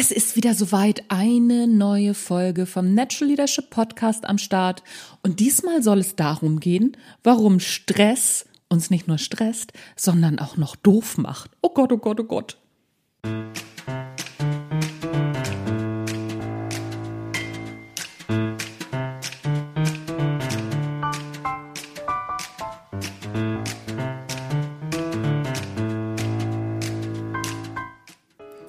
Es ist wieder soweit eine neue Folge vom Natural Leadership Podcast am Start. Und diesmal soll es darum gehen, warum Stress uns nicht nur stresst, sondern auch noch doof macht. Oh Gott, oh Gott, oh Gott.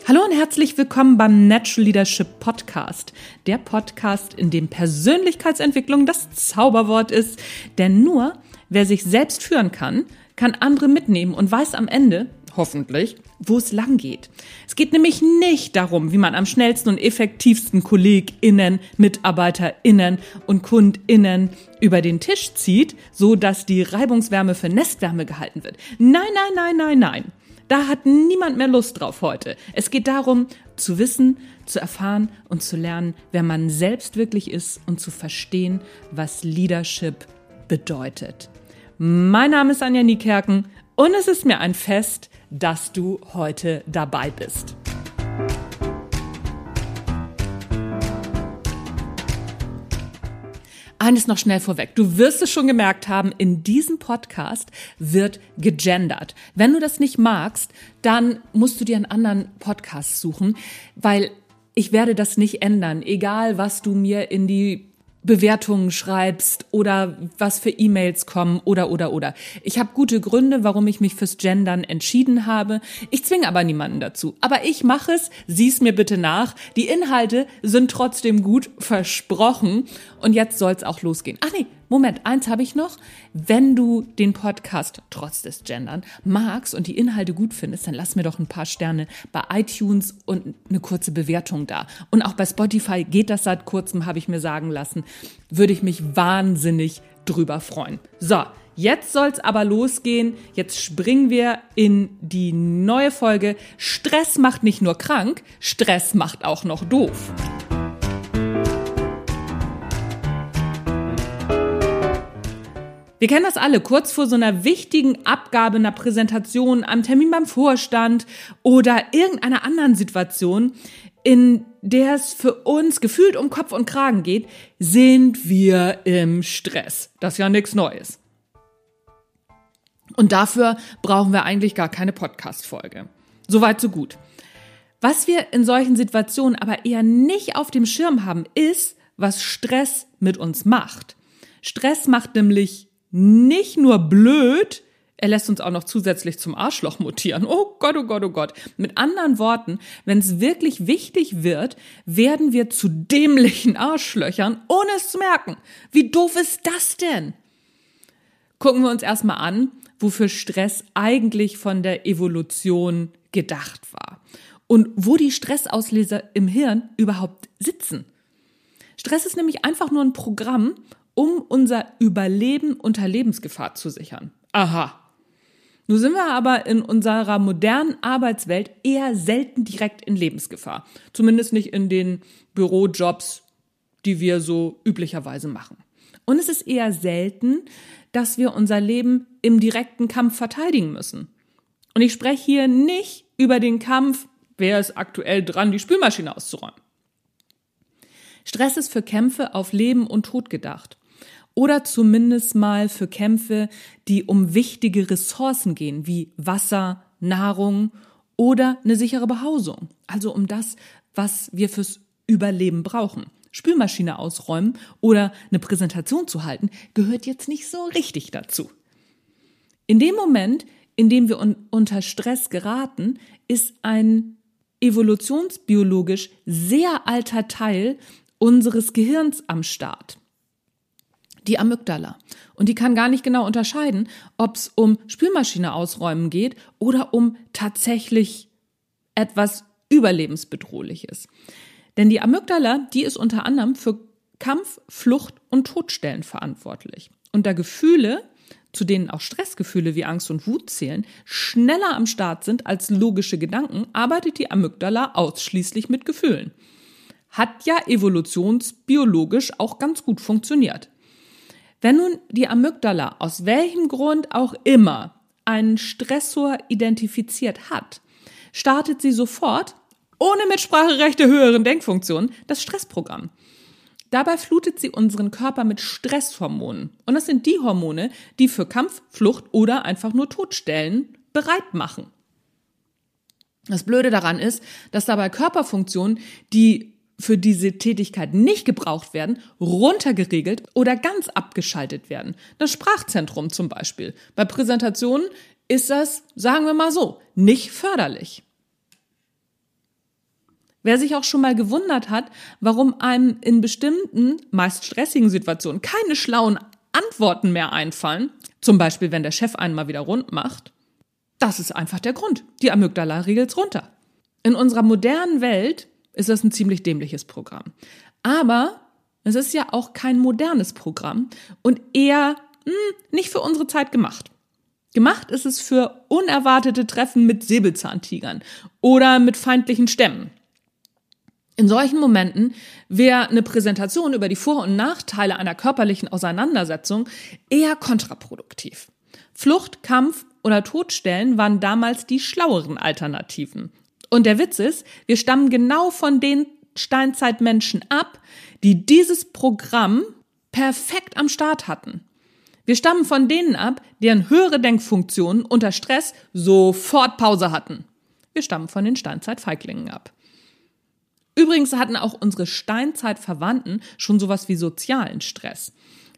Hallo und herzlich willkommen beim Natural Leadership Podcast. Der Podcast, in dem Persönlichkeitsentwicklung das Zauberwort ist. Denn nur wer sich selbst führen kann, kann andere mitnehmen und weiß am Ende, hoffentlich, wo es lang geht. Es geht nämlich nicht darum, wie man am schnellsten und effektivsten KollegInnen, MitarbeiterInnen und KundInnen über den Tisch zieht, so dass die Reibungswärme für Nestwärme gehalten wird. Nein, nein, nein, nein, nein. Da hat niemand mehr Lust drauf heute. Es geht darum, zu wissen, zu erfahren und zu lernen, wer man selbst wirklich ist und zu verstehen, was Leadership bedeutet. Mein Name ist Anja Niekerken und es ist mir ein Fest, dass du heute dabei bist. Eines noch schnell vorweg. Du wirst es schon gemerkt haben, in diesem Podcast wird gegendert. Wenn du das nicht magst, dann musst du dir einen anderen Podcast suchen, weil ich werde das nicht ändern, egal was du mir in die Bewertungen schreibst oder was für E-Mails kommen oder oder oder. Ich habe gute Gründe, warum ich mich fürs Gendern entschieden habe. Ich zwinge aber niemanden dazu. Aber ich mache es, sieh's mir bitte nach. Die Inhalte sind trotzdem gut versprochen und jetzt soll's auch losgehen. Ach nee, Moment, eins habe ich noch. Wenn du den Podcast trotz des Gendern magst und die Inhalte gut findest, dann lass mir doch ein paar Sterne bei iTunes und eine kurze Bewertung da. Und auch bei Spotify geht das seit kurzem, habe ich mir sagen lassen. Würde ich mich wahnsinnig drüber freuen. So, Jetzt soll's aber losgehen. Jetzt springen wir in die neue Folge. Stress macht nicht nur krank, Stress macht auch noch doof. Wir kennen das alle, kurz vor so einer wichtigen Abgabe einer Präsentation, am Termin beim Vorstand oder irgendeiner anderen Situation, in der es für uns gefühlt um Kopf und Kragen geht, sind wir im Stress. Das ist ja nichts Neues. Und dafür brauchen wir eigentlich gar keine Podcast-Folge. Soweit, so gut. Was wir in solchen Situationen aber eher nicht auf dem Schirm haben, ist, was Stress mit uns macht. Stress macht nämlich nicht nur blöd, er lässt uns auch noch zusätzlich zum Arschloch mutieren. Oh Gott, oh Gott, oh Gott. Mit anderen Worten, wenn es wirklich wichtig wird, werden wir zu dämlichen Arschlöchern, ohne es zu merken. Wie doof ist das denn? Gucken wir uns erstmal an, wofür Stress eigentlich von der Evolution gedacht war und wo die Stressausleser im Hirn überhaupt sitzen. Stress ist nämlich einfach nur ein Programm, um unser Überleben unter Lebensgefahr zu sichern. Aha. Nun sind wir aber in unserer modernen Arbeitswelt eher selten direkt in Lebensgefahr. Zumindest nicht in den Bürojobs, die wir so üblicherweise machen. Und es ist eher selten, dass wir unser Leben im direkten Kampf verteidigen müssen. Und ich spreche hier nicht über den Kampf, wer ist aktuell dran, die Spülmaschine auszuräumen. Stress ist für Kämpfe auf Leben und Tod gedacht oder zumindest mal für Kämpfe, die um wichtige Ressourcen gehen, wie Wasser, Nahrung oder eine sichere Behausung. Also um das, was wir fürs Überleben brauchen. Spülmaschine ausräumen oder eine Präsentation zu halten, gehört jetzt nicht so richtig dazu. In dem Moment, in dem wir un unter Stress geraten, ist ein evolutionsbiologisch sehr alter Teil unseres Gehirns am Start die Amygdala. Und die kann gar nicht genau unterscheiden, ob es um Spülmaschine ausräumen geht oder um tatsächlich etwas Überlebensbedrohliches. Denn die Amygdala, die ist unter anderem für Kampf, Flucht und Todstellen verantwortlich. Und da Gefühle, zu denen auch Stressgefühle wie Angst und Wut zählen, schneller am Start sind als logische Gedanken, arbeitet die Amygdala ausschließlich mit Gefühlen. Hat ja evolutionsbiologisch auch ganz gut funktioniert. Wenn nun die Amygdala aus welchem Grund auch immer einen Stressor identifiziert hat, startet sie sofort ohne Mitspracherechte höheren Denkfunktionen, das Stressprogramm. Dabei flutet sie unseren Körper mit Stresshormonen. Und das sind die Hormone, die für Kampf, Flucht oder einfach nur Todstellen bereit machen. Das Blöde daran ist, dass dabei Körperfunktionen, die für diese Tätigkeit nicht gebraucht werden, runtergeregelt oder ganz abgeschaltet werden. Das Sprachzentrum zum Beispiel. Bei Präsentationen ist das, sagen wir mal so, nicht förderlich. Wer sich auch schon mal gewundert hat, warum einem in bestimmten, meist stressigen Situationen keine schlauen Antworten mehr einfallen, zum Beispiel wenn der Chef einen mal wieder rund macht, das ist einfach der Grund. Die Amygdala regelt's runter. In unserer modernen Welt ist das ein ziemlich dämliches Programm. Aber es ist ja auch kein modernes Programm und eher mh, hm, nicht für unsere Zeit gemacht. Gemacht ist es für unerwartete Treffen mit Säbelzahntigern oder mit feindlichen Stämmen. In solchen Momenten wäre eine Präsentation über die Vor- und Nachteile einer körperlichen Auseinandersetzung eher kontraproduktiv. Flucht, Kampf oder Todstellen waren damals die schlaueren Alternativen. Und der Witz ist, wir stammen genau von den Steinzeitmenschen ab, die dieses Programm perfekt am Start hatten. Wir stammen von denen ab, deren höhere Denkfunktionen unter Stress sofort Pause hatten. Wir stammen von den Steinzeitfeiglingen ab. Übrigens hatten auch unsere Steinzeitverwandten schon sowas wie sozialen Stress.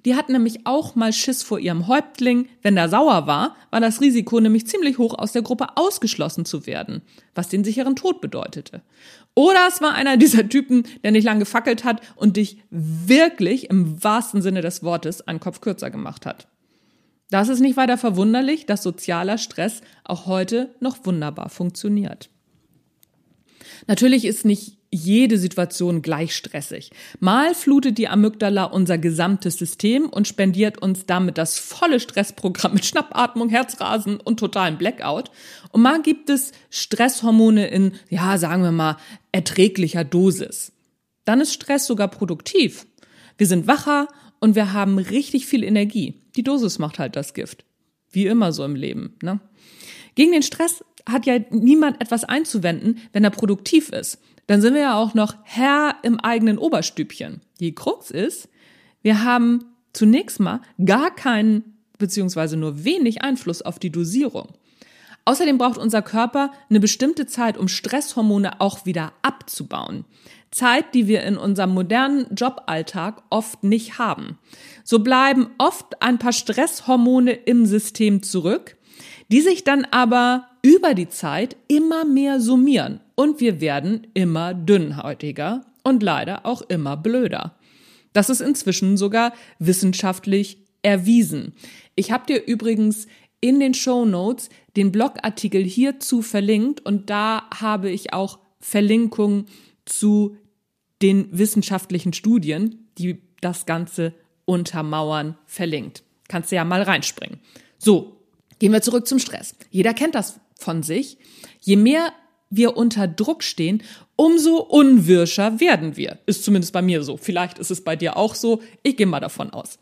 Die hatten nämlich auch mal Schiss vor ihrem Häuptling. Wenn der sauer war, war das Risiko nämlich ziemlich hoch, aus der Gruppe ausgeschlossen zu werden, was den sicheren Tod bedeutete. Oder es war einer dieser Typen, der nicht lang gefackelt hat und dich wirklich im wahrsten Sinne des Wortes einen Kopf kürzer gemacht hat. Das ist nicht weiter verwunderlich, dass sozialer Stress auch heute noch wunderbar funktioniert. Natürlich ist nicht jede Situation gleich stressig. Mal flutet die Amygdala unser gesamtes System und spendiert uns damit das volle Stressprogramm mit Schnappatmung, Herzrasen und totalen Blackout. Und mal gibt es Stresshormone in, ja, sagen wir mal, erträglicher Dosis. Dann ist Stress sogar produktiv. Wir sind wacher und wir haben richtig viel Energie. Die Dosis macht halt das Gift. Wie immer so im Leben, ne? Gegen den Stress hat ja niemand etwas einzuwenden, wenn er produktiv ist dann sind wir ja auch noch Herr im eigenen Oberstübchen. Die Krux ist, wir haben zunächst mal gar keinen beziehungsweise nur wenig Einfluss auf die Dosierung. Außerdem braucht unser Körper eine bestimmte Zeit, um Stresshormone auch wieder abzubauen. Zeit, die wir in unserem modernen Joballtag oft nicht haben. So bleiben oft ein paar Stresshormone im System zurück, die sich dann aber über die Zeit immer mehr summieren und wir werden immer dünnhäutiger und leider auch immer blöder. Das ist inzwischen sogar wissenschaftlich erwiesen. Ich habe dir übrigens in den Show Notes den Blogartikel hierzu verlinkt und da habe ich auch Verlinkungen zu den wissenschaftlichen Studien, die das Ganze untermauern, verlinkt. Kannst du ja mal reinspringen. So, Gehen wir zurück zum Stress. Jeder kennt das von sich. Je mehr wir unter Druck stehen, umso unwirscher werden wir. Ist zumindest bei mir so. Vielleicht ist es bei dir auch so. Ich gehe mal davon aus.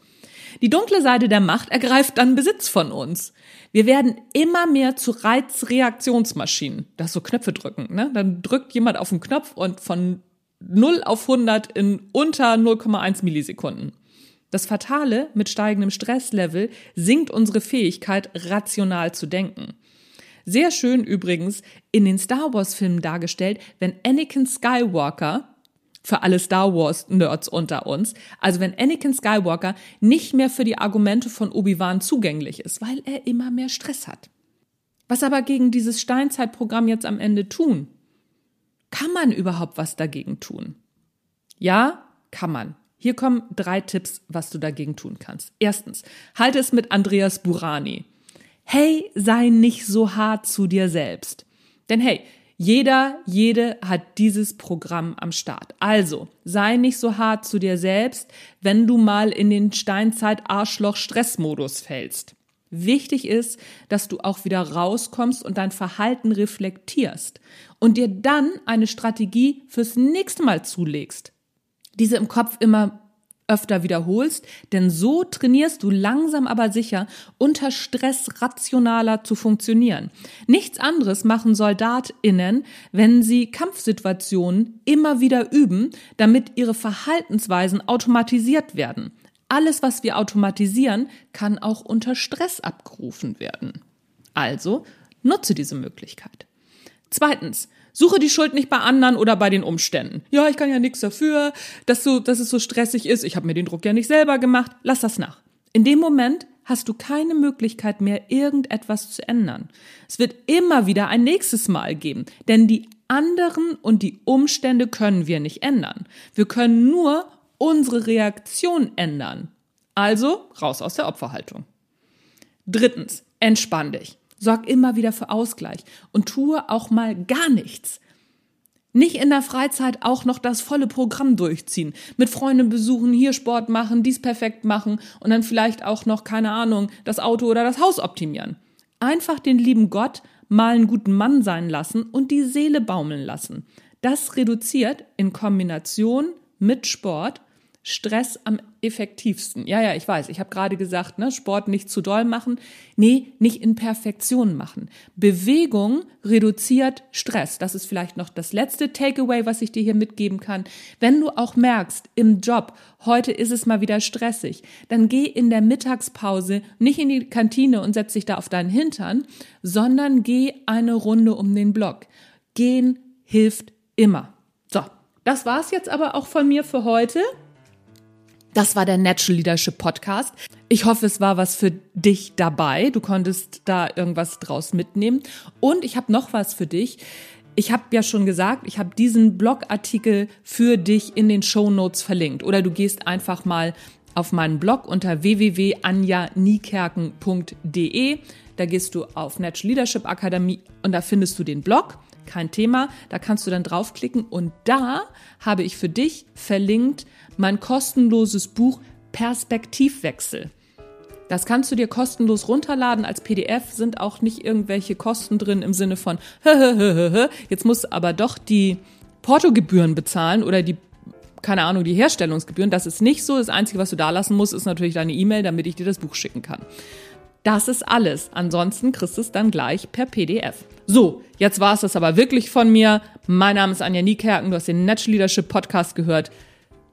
Die dunkle Seite der Macht ergreift dann Besitz von uns. Wir werden immer mehr zu Reizreaktionsmaschinen. Das so Knöpfe drücken, ne? Dann drückt jemand auf den Knopf und von 0 auf 100 in unter 0,1 Millisekunden. Das Fatale, mit steigendem Stresslevel sinkt unsere Fähigkeit, rational zu denken. Sehr schön übrigens in den Star Wars-Filmen dargestellt, wenn Anakin Skywalker, für alle Star Wars-Nerds unter uns, also wenn Anakin Skywalker nicht mehr für die Argumente von Obi-Wan zugänglich ist, weil er immer mehr Stress hat. Was aber gegen dieses Steinzeitprogramm jetzt am Ende tun? Kann man überhaupt was dagegen tun? Ja, kann man. Hier kommen drei Tipps, was du dagegen tun kannst. Erstens, halte es mit Andreas Burani. Hey, sei nicht so hart zu dir selbst. Denn hey, jeder, jede hat dieses Programm am Start. Also, sei nicht so hart zu dir selbst, wenn du mal in den Steinzeit-Arschloch-Stressmodus fällst. Wichtig ist, dass du auch wieder rauskommst und dein Verhalten reflektierst und dir dann eine Strategie fürs nächste Mal zulegst diese im Kopf immer öfter wiederholst, denn so trainierst du langsam aber sicher, unter Stress rationaler zu funktionieren. Nichts anderes machen SoldatInnen, wenn sie Kampfsituationen immer wieder üben, damit ihre Verhaltensweisen automatisiert werden. Alles, was wir automatisieren, kann auch unter Stress abgerufen werden. Also nutze diese Möglichkeit. Zweitens, Suche die Schuld nicht bei anderen oder bei den Umständen. Ja, ich kann ja nichts dafür, dass, so, dass es so stressig ist. Ich habe mir den Druck ja nicht selber gemacht. Lass das nach. In dem Moment hast du keine Möglichkeit mehr, irgendetwas zu ändern. Es wird immer wieder ein nächstes Mal geben, denn die anderen und die Umstände können wir nicht ändern. Wir können nur unsere Reaktion ändern. Also raus aus der Opferhaltung. Drittens, entspann dich. Sorg immer wieder für Ausgleich und tue auch mal gar nichts. Nicht in der Freizeit auch noch das volle Programm durchziehen. Mit Freunden besuchen, hier Sport machen, dies perfekt machen und dann vielleicht auch noch, keine Ahnung, das Auto oder das Haus optimieren. Einfach den lieben Gott mal einen guten Mann sein lassen und die Seele baumeln lassen. Das reduziert in Kombination mit Sport Stress am effektivsten. Ja, ja, ich weiß, ich habe gerade gesagt, ne, Sport nicht zu doll machen. Nee, nicht in Perfektion machen. Bewegung reduziert Stress. Das ist vielleicht noch das letzte Takeaway, was ich dir hier mitgeben kann. Wenn du auch merkst, im Job, heute ist es mal wieder stressig, dann geh in der Mittagspause nicht in die Kantine und setz dich da auf deinen Hintern, sondern geh eine Runde um den Block. Gehen hilft immer. So, das war's jetzt aber auch von mir für heute. Das war der Natural Leadership Podcast. Ich hoffe, es war was für dich dabei. Du konntest da irgendwas draus mitnehmen. Und ich habe noch was für dich. Ich habe ja schon gesagt, ich habe diesen Blogartikel für dich in den Show Notes verlinkt. Oder du gehst einfach mal auf meinen Blog unter www.anjaniekerken.de. Da gehst du auf Natural Leadership Akademie und da findest du den Blog. Kein Thema. Da kannst du dann draufklicken und da habe ich für dich verlinkt mein kostenloses Buch Perspektivwechsel. Das kannst du dir kostenlos runterladen als PDF, sind auch nicht irgendwelche Kosten drin im Sinne von, jetzt musst du aber doch die Portogebühren bezahlen oder die, keine Ahnung, die Herstellungsgebühren. Das ist nicht so. Das Einzige, was du da lassen musst, ist natürlich deine E-Mail, damit ich dir das Buch schicken kann. Das ist alles. Ansonsten kriegst du es dann gleich per PDF. So, jetzt war es das aber wirklich von mir. Mein Name ist Anja Niekerken. Du hast den Natural Leadership Podcast gehört.